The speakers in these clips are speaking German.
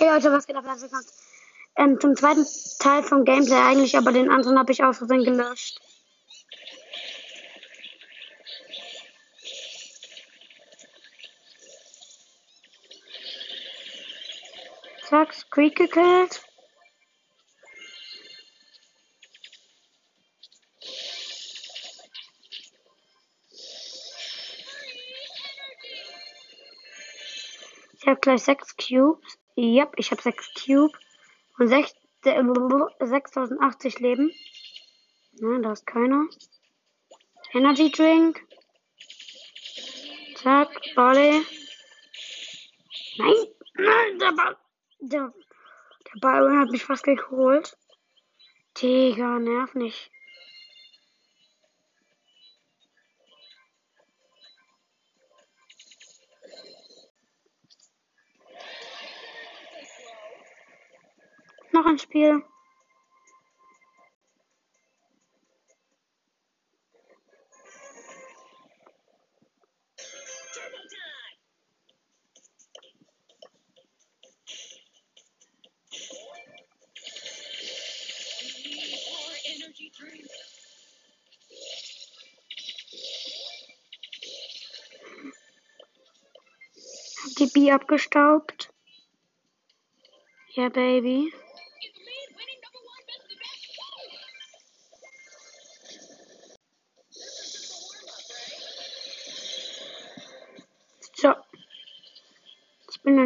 Hey Leute, was geht ab? Herzlich ähm, zum zweiten Teil vom Gameplay eigentlich, aber den anderen habe ich aus Versehen gelöscht. Zack, Squeak gekillt. Ich habe gleich sechs Cubes. Yep, ich habe sechs Cube und sech, äh, 6080 Leben. Nein, da ist keiner. Energy Drink. Zack, Volley. Nein, nein, der Ball. Der, der Ball hat mich fast geholt. Digga, nerv nicht. Noch ein Spiel. Die Bi abgestaubt. Ja, Baby.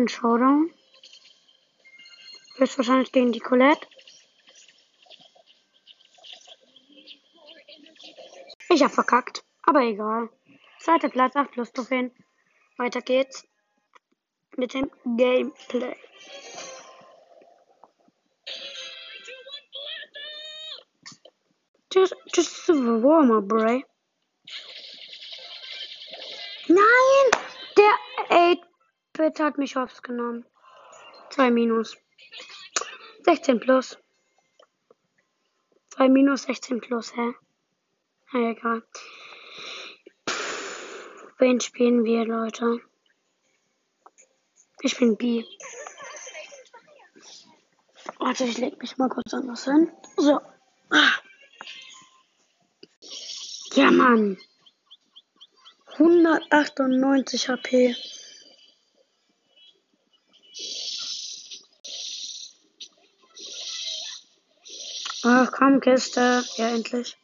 In Showdown. Höchstwahrscheinlich gegen die Colette. Ich hab verkackt. Aber egal. Zweiter Platz, 8 plus Trophäen. Weiter geht's mit dem Gameplay. Just, just a warmer, Bray. Nein! Der 8-Bit hat mich hops genommen. 2 minus. 16 plus. 2 minus 16 plus, hä? Na egal. Pff, wen spielen wir, Leute? Ich bin B. Warte, ich leg mich mal kurz anders hin. So. Ah. Ja, Mann. 198 HP. Ach komm, Kiste. Ja, endlich.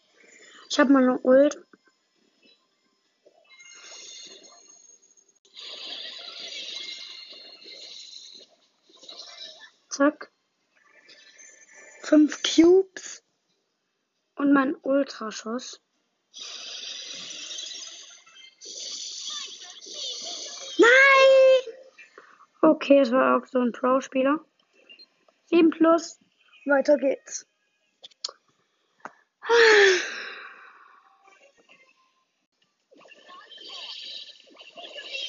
Ich habe mal eine Ult. Zack. Fünf Cubes. Und mein Ultraschuss. Nein! Okay, es war auch so ein Pro-Spieler. 7 plus. Weiter geht's.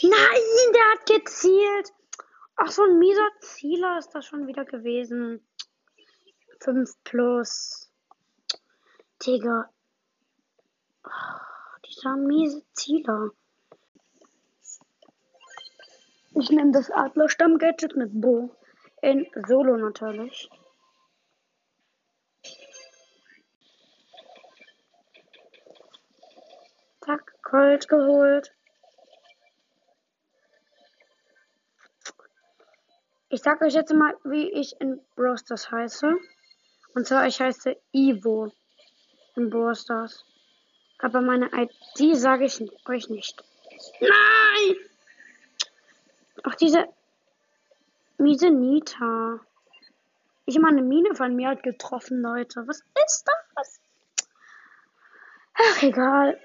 Nein, der hat gezielt. Ach, so ein mieser Zieler ist das schon wieder gewesen. 5 plus. Digga. Oh, dieser miese Zieler. Ich nehme das Adlerstamm-Gadget mit Bo. In Solo natürlich. Colt geholt. Ich sag euch jetzt mal, wie ich in Brawl Stars heiße. Und zwar, ich heiße Ivo in Brawl Stars. Aber meine ID sage ich euch nicht. Nein! Ach, diese miese Nita. Ich habe eine Mine von mir halt getroffen, Leute. Was ist das? Ach, egal.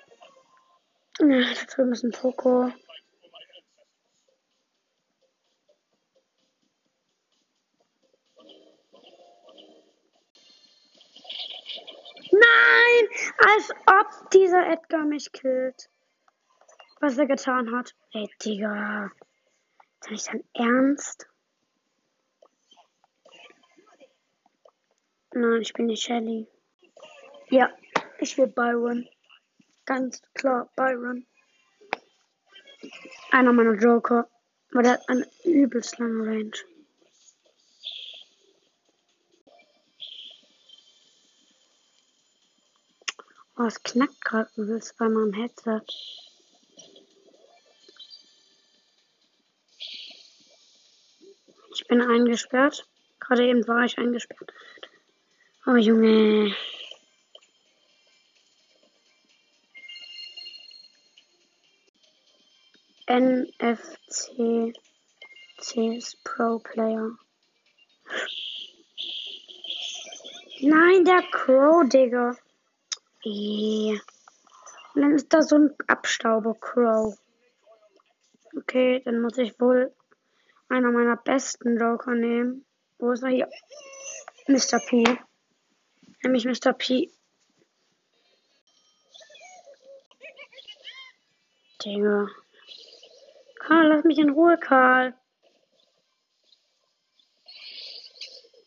Ja, da drüben ist ein Poco. Nein! Als ob dieser Edgar mich killt. Was er getan hat. Ey, Digga. Ist nicht dein Ernst? Nein, ich bin nicht Shelly. Ja, ich will Byron. Ganz klar, Byron. Einer meiner Joker. Weil der hat eine übelst lange Range. Oh, es knackt gerade übelst bei meinem Headset. Ich bin eingesperrt. Gerade eben war ich eingesperrt. Oh Junge. NFC CS Pro Player. Nein, der Crow, Digga. Yeah. Und dann ist da so ein Abstauber Crow. Okay, dann muss ich wohl einer meiner besten Joker nehmen. Wo ist er hier? Mr. P. Nämlich Mr. P. Digga. Karl, lass mich in Ruhe, Karl.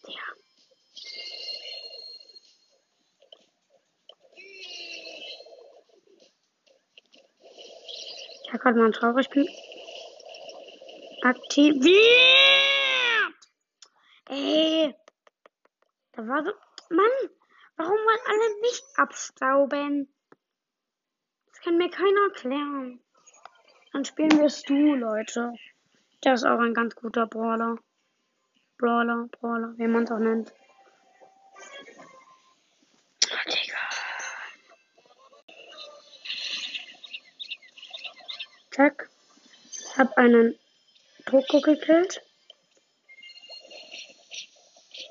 Ja. Ich habe gerade mal einen traurig bin. Aktiviert! Ey! Da war so. Mann! Warum wollen alle nicht abstauben? Das kann mir keiner erklären. Dann spielen wir Stu, Leute. Der ist auch ein ganz guter Brawler. Brawler, Brawler, wie man es auch nennt. Oh, Digga. Zack. Hab einen Poco gekillt.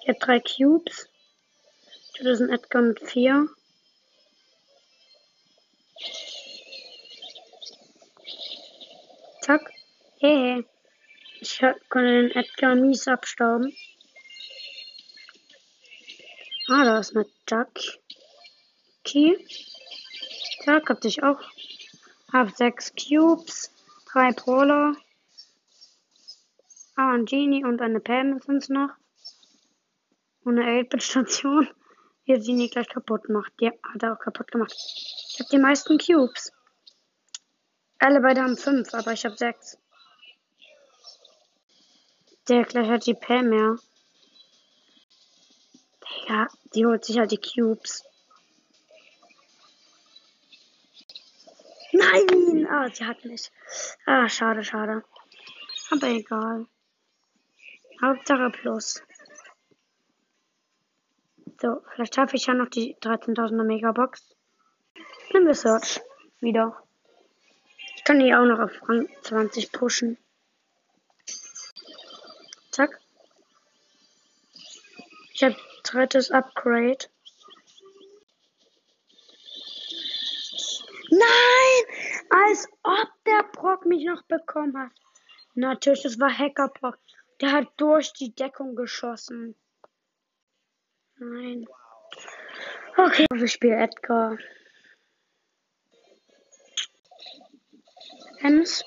Ich hab drei Cubes. Das ist ein Edgar mit vier. Zack. Hehe. Ich konnte den Edgar mies abstauben. Ah, da ist eine Key. Zack, hab ich auch. Hab sechs Cubes, drei Brawler. Ah, ein Genie und eine Pam sind's noch. Und eine 8-Bit-Station. Wie er Genie gleich kaputt macht. Ja, hat er auch kaputt gemacht. Ich hab die meisten Cubes. Alle beide haben fünf, aber ich habe sechs. Der gleich hat die Pam mehr. Digga, die holt sich halt die Cubes. Nein! Ah, sie hat mich. Ah, schade, schade. Aber egal. Hauptsache Plus. So, vielleicht schaffe ich ja noch die 13.000er Megabox. Nehmen wir Search. Wieder kann die auch noch auf Rang 20 pushen. Zack. Ich habe drittes Upgrade. Nein! Als ob der Brock mich noch bekommen hat. Natürlich, das war Hacker Brock. Der hat durch die Deckung geschossen. Nein. Okay, ich spiele Edgar. Ems.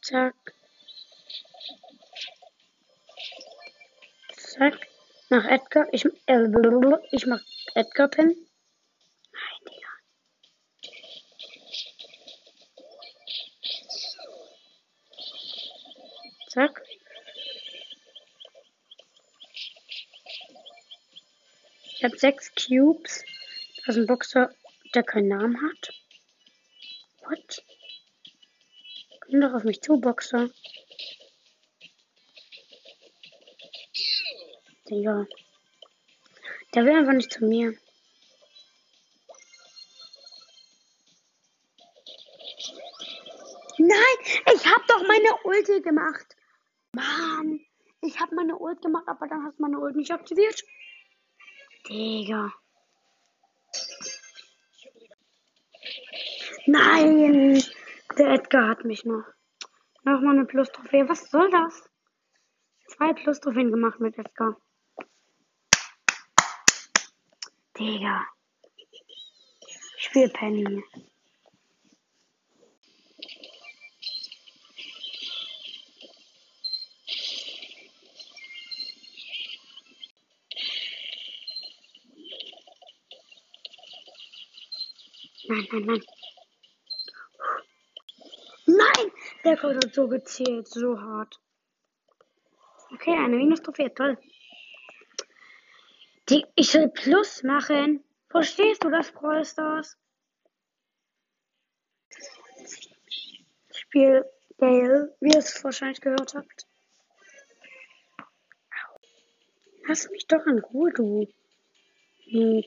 Zack. Zack. Nach Edgar. Ich, äh, ich mach Edgar Pin. Nein, Digga. Zack. Ich habe sechs Cubes. Das ist ein Boxer der keinen Namen hat? What? Komm doch auf mich zu, Boxer. Digga. Der will einfach nicht zu mir. Nein, ich hab doch meine Ulti gemacht. Mann, ich hab meine Ult gemacht, aber dann hast du meine Ult nicht aktiviert. Digga. Nein! Der Edgar hat mich noch. Nochmal eine Plus-Trophäe. Was soll das? Zwei Plus-Trophäen gemacht mit Edgar. Digga. Ich spiele Penny. Nein, nein, nein. Der Code hat so gezählt, so hart. Okay, eine Minus-Trophäe, toll. Ich soll Plus machen. Verstehst du das, Brawl? Spiel Gale, wie ihr es wahrscheinlich gehört habt. Lass mich doch in Ruhe, du Noob.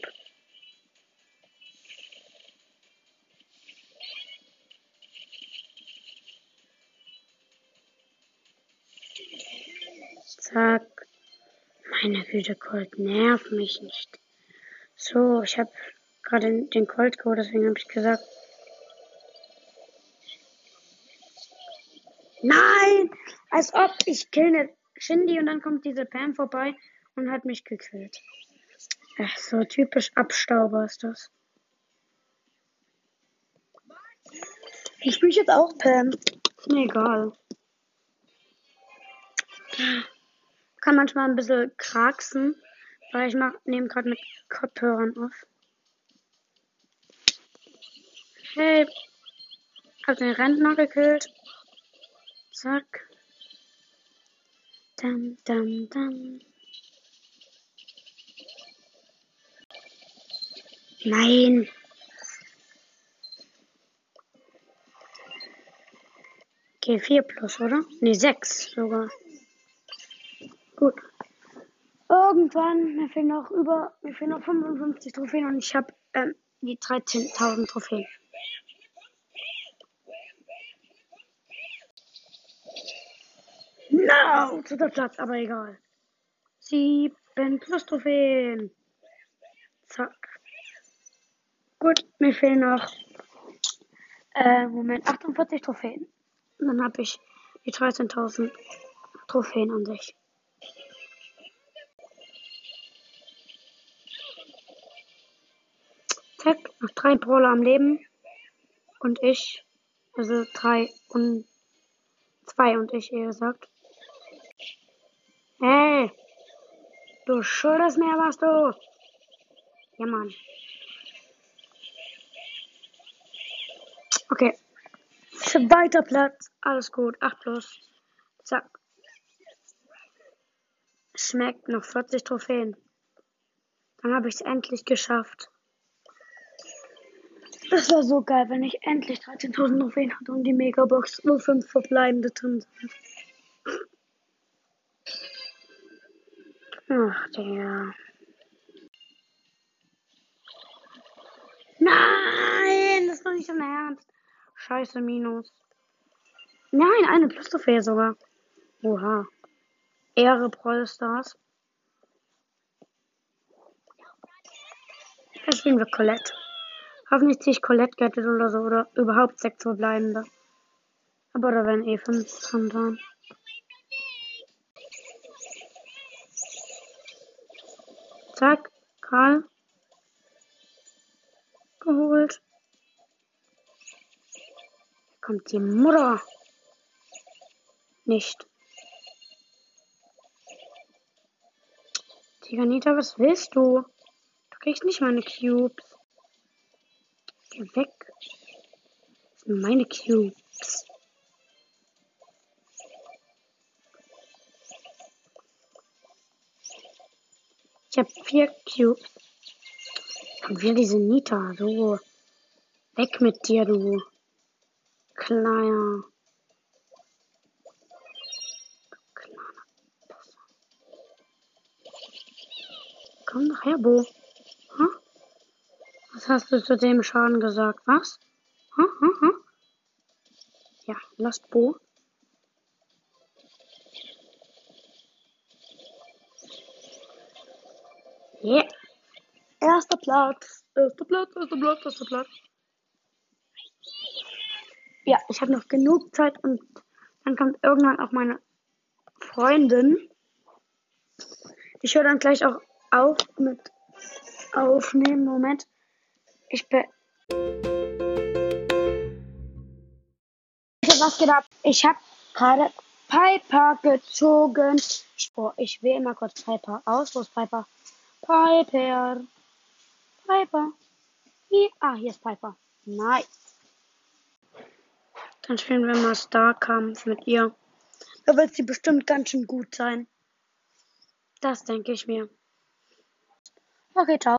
Zack. Meine Güte, Colt, nerv mich nicht. So, ich habe gerade den Colt geholt, deswegen habe ich gesagt. Nein! Als ob ich kille Shindy und dann kommt diese Pam vorbei und hat mich gekillt. Ach, so typisch Abstauber ist das. Ich spiele jetzt auch Pam. Ist mir egal. Kann manchmal ein bisschen kraxen, weil ich nehme gerade mit Kopfhörern auf. Hey, hab den Rentner gekillt. Zack. Dam, dam, dam. Nein. Okay, 4 plus, oder? Ne, 6 sogar. Gut. Irgendwann, mir fehlen noch über, mir fehlen noch 55 Trophäen und ich habe ähm, die 13.000 Trophäen. No, zu der Platz, aber egal. 7 plus Trophäen. Zack. Gut, mir fehlen noch äh, Moment 48 Trophäen. Und dann habe ich die 13.000 Trophäen an sich. Zack, noch drei Brawler am Leben. Und ich. Also drei und zwei und ich, eher gesagt. Hey! Du schuldest mir was, du! Ja, Mann. Okay. Zweiter Platz. Alles gut. 8 plus. Zack. Schmeckt noch 40 Trophäen. Dann habe ich es endlich geschafft. Das war so geil, wenn ich endlich 13.000 Trophäen hatte und die Megabox, wo 5 verbleibende drin sind. Ach, der. Nein, das war nicht im Ernst. Scheiße, Minus. Nein, eine Plus-Trophäe sogar. Oha. Ehre Brawl Stars. Jetzt wir Colette. Hoffentlich ziehe ich Colette gettet oder so. Oder überhaupt sechs verbleibende. Aber da werden eh fünf dran sein. Zack. Karl. Geholt kommt die Mutter. Nicht. Tiganita, was willst du? Du kriegst nicht meine Cubes. Geh weg. Das sind meine Cubes. Ich habe vier Cubes. Und wir diese Nita. So. Weg mit dir, du. Kleiner. Komm doch her, Bo. Was hast du zu dem Schaden gesagt? Was? Hm, hm, hm? Ja, lass Bo. Yeah. Erster Platz. Erster Platz, erster Platz, erster Platz ja, ich habe noch genug Zeit und dann kommt irgendwann auch meine Freundin. Ich höre dann gleich auch auf mit aufnehmen. Moment. Ich bin. Was geht? Ich habe gerade Piper gezogen. Ich, boah, ich wähle mal kurz Piper aus. Wo ist Piper? Piper. Piper. Hier. Ah, hier ist Piper. Nice. Dann spielen wir mal Starkampf mit ihr. Da wird sie bestimmt ganz schön gut sein. Das denke ich mir. Okay, ciao.